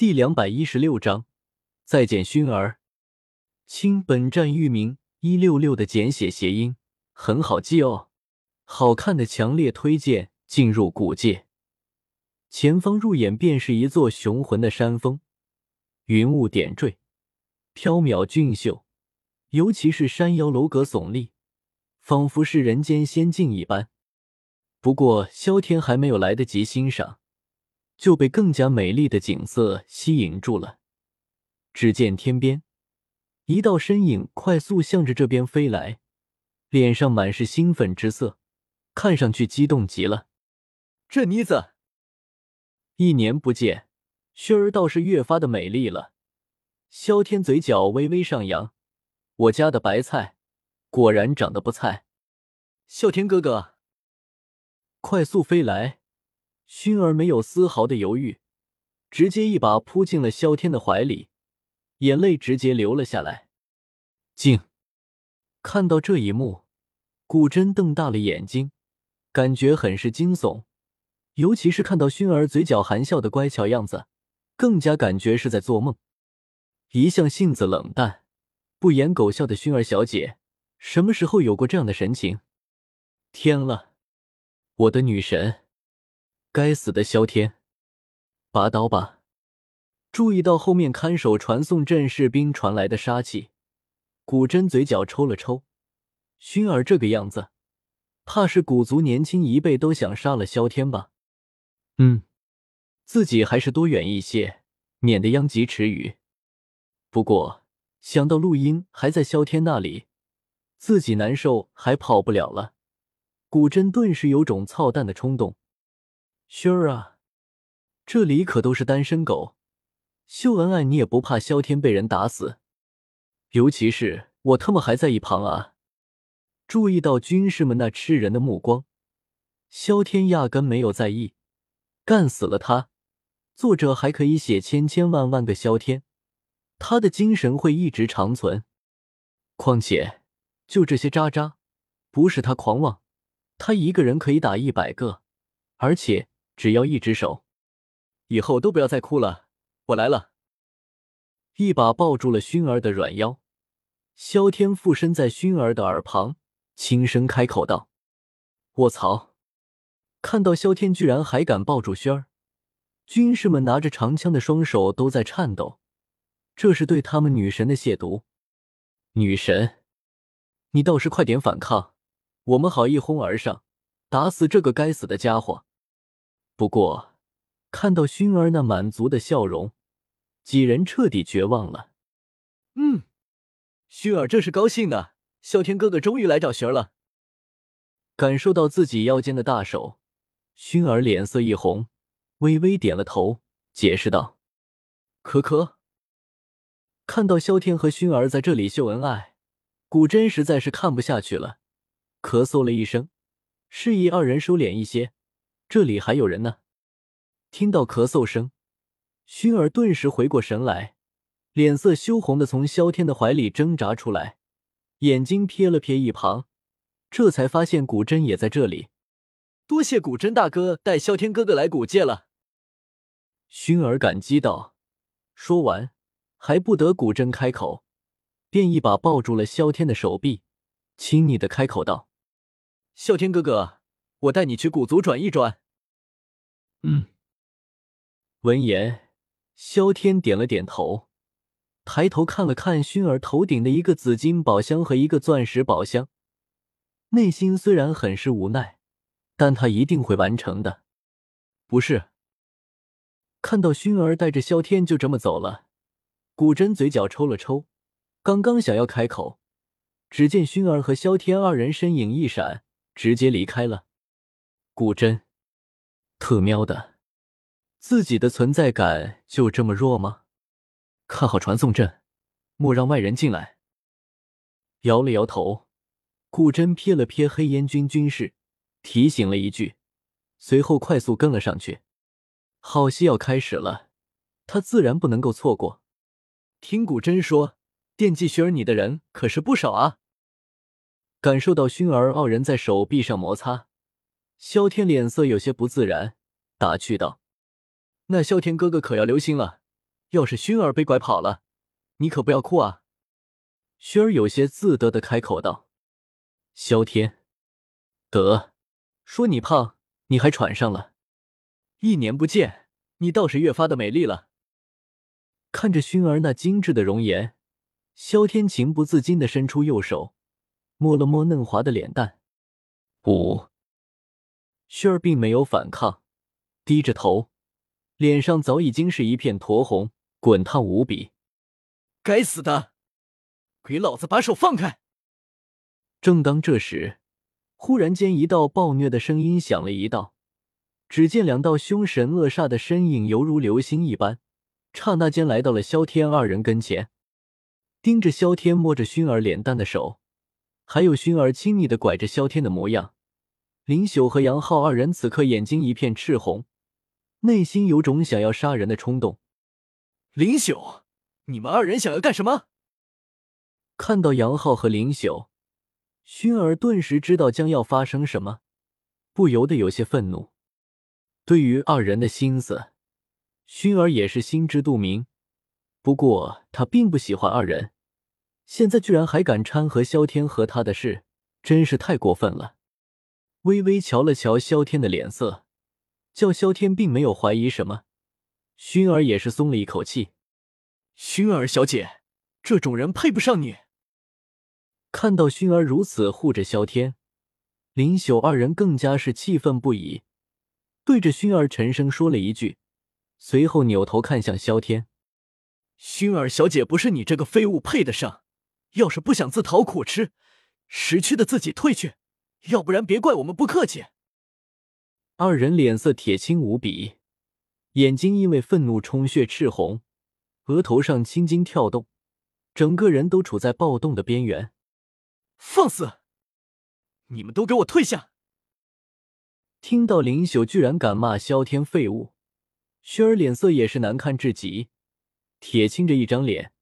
第两百一十六章，再见熏儿。清，本站域名一六六的简写谐音，很好记哦。好看的，强烈推荐进入古界。前方入眼便是一座雄浑的山峰，云雾点缀，缥缈俊秀。尤其是山腰楼阁耸立，仿佛是人间仙境一般。不过，萧天还没有来得及欣赏。就被更加美丽的景色吸引住了。只见天边一道身影快速向着这边飞来，脸上满是兴奋之色，看上去激动极了。这妮子，一年不见，薰儿倒是越发的美丽了。萧天嘴角微微上扬，我家的白菜果然长得不菜。啸天哥哥，快速飞来。薰儿没有丝毫的犹豫，直接一把扑进了萧天的怀里，眼泪直接流了下来。静，看到这一幕，古真瞪大了眼睛，感觉很是惊悚。尤其是看到薰儿嘴角含笑的乖巧样子，更加感觉是在做梦。一向性子冷淡、不言狗笑的薰儿小姐，什么时候有过这样的神情？天了，我的女神！该死的萧天，拔刀吧！注意到后面看守传送阵士兵传来的杀气，古真嘴角抽了抽。薰儿这个样子，怕是古族年轻一辈都想杀了萧天吧？嗯，自己还是多远一些，免得殃及池鱼。不过想到录音还在萧天那里，自己难受还跑不了了。古真顿时有种操蛋的冲动。薰儿啊，这里可都是单身狗，秀恩爱你也不怕萧天被人打死？尤其是我他妈还在一旁啊！注意到军士们那吃人的目光，萧天压根没有在意，干死了他，作者还可以写千千万万个萧天，他的精神会一直长存。况且就这些渣渣，不是他狂妄，他一个人可以打一百个，而且。只要一只手，以后都不要再哭了。我来了，一把抱住了熏儿的软腰。萧天附身在熏儿的耳旁，轻声开口道：“卧槽！”看到萧天居然还敢抱住熏儿，军士们拿着长枪的双手都在颤抖。这是对他们女神的亵渎。女神，你倒是快点反抗，我们好一哄而上，打死这个该死的家伙。不过，看到熏儿那满足的笑容，几人彻底绝望了。嗯，熏儿这是高兴呢，啸天哥哥终于来找寻儿了。感受到自己腰间的大手，熏儿脸色一红，微微点了头，解释道：“可可。”看到萧天和熏儿在这里秀恩爱，古真实在是看不下去了，咳嗽了一声，示意二人收敛一些。这里还有人呢！听到咳嗽声，薰儿顿时回过神来，脸色羞红的从萧天的怀里挣扎出来，眼睛瞥了瞥一旁，这才发现古真也在这里。多谢古真大哥带萧天哥哥来古界了。薰儿感激道。说完，还不得古真开口，便一把抱住了萧天的手臂，亲昵的开口道：“萧天哥哥。”我带你去古族转一转。嗯。闻言，萧天点了点头，抬头看了看薰儿头顶的一个紫金宝箱和一个钻石宝箱，内心虽然很是无奈，但他一定会完成的。不是。看到薰儿带着萧天就这么走了，古真嘴角抽了抽，刚刚想要开口，只见熏儿和萧天二人身影一闪，直接离开了。古真，特喵的，自己的存在感就这么弱吗？看好传送阵，莫让外人进来。摇了摇头，古真瞥了瞥黑烟军军士，提醒了一句，随后快速跟了上去。好戏要开始了，他自然不能够错过。听古真说，惦记薰儿你的人可是不少啊。感受到薰儿傲人在手臂上摩擦。萧天脸色有些不自然，打趣道：“那萧天哥哥可要留心了，要是薰儿被拐跑了，你可不要哭啊！”薰儿有些自得的开口道：“萧天，得，说你胖，你还喘上了。一年不见，你倒是越发的美丽了。”看着薰儿那精致的容颜，萧天情不自禁的伸出右手，摸了摸嫩滑的脸蛋。五，薰儿并没有反抗，低着头，脸上早已经是一片酡红，滚烫无比。该死的，给老子把手放开！正当这时，忽然间一道暴虐的声音响了一道，只见两道凶神恶煞的身影犹如流星一般，刹那间来到了萧天二人跟前，盯着萧天摸着熏儿脸蛋的手。还有熏儿亲昵的拐着萧天的模样，林朽和杨浩二人此刻眼睛一片赤红，内心有种想要杀人的冲动。林朽，你们二人想要干什么？看到杨浩和林朽，薰儿顿时知道将要发生什么，不由得有些愤怒。对于二人的心思，薰儿也是心知肚明，不过他并不喜欢二人。现在居然还敢掺和萧天和他的事，真是太过分了。微微瞧了瞧萧天的脸色，叫萧天并没有怀疑什么，薰儿也是松了一口气。薰儿小姐，这种人配不上你。看到薰儿如此护着萧天，林朽二人更加是气愤不已，对着薰儿沉声说了一句，随后扭头看向萧天：“薰儿小姐不是你这个废物配得上。”要是不想自讨苦吃，识趣的自己退去，要不然别怪我们不客气。二人脸色铁青无比，眼睛因为愤怒充血赤红，额头上青筋跳动，整个人都处在暴动的边缘。放肆！你们都给我退下！听到林朽居然敢骂萧天废物，薰儿脸色也是难看至极，铁青着一张脸，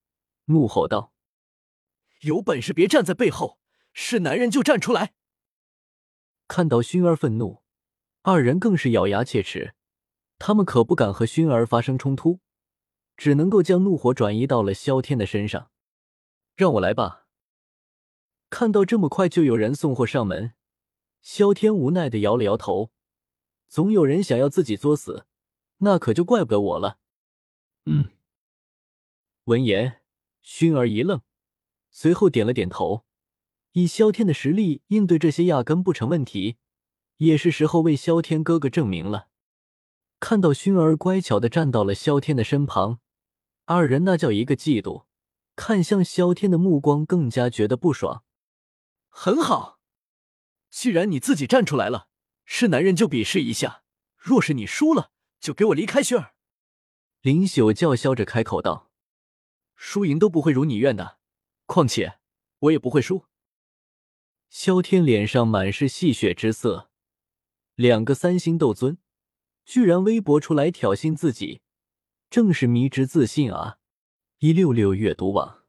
怒吼道。有本事别站在背后，是男人就站出来。看到薰儿愤怒，二人更是咬牙切齿，他们可不敢和薰儿发生冲突，只能够将怒火转移到了萧天的身上。让我来吧。看到这么快就有人送货上门，萧天无奈的摇了摇头。总有人想要自己作死，那可就怪不得我了。嗯。闻言，熏儿一愣。随后点了点头，以萧天的实力应对这些压根不成问题，也是时候为萧天哥哥证明了。看到薰儿乖巧的站到了萧天的身旁，二人那叫一个嫉妒，看向萧天的目光更加觉得不爽。很好，既然你自己站出来了，是男人就比试一下，若是你输了，就给我离开薰儿。林朽叫嚣着开口道：“输赢都不会如你愿的。”况且我也不会输。萧天脸上满是戏谑之色，两个三星斗尊居然微博出来挑衅自己，正是迷之自信啊！一六六阅读网。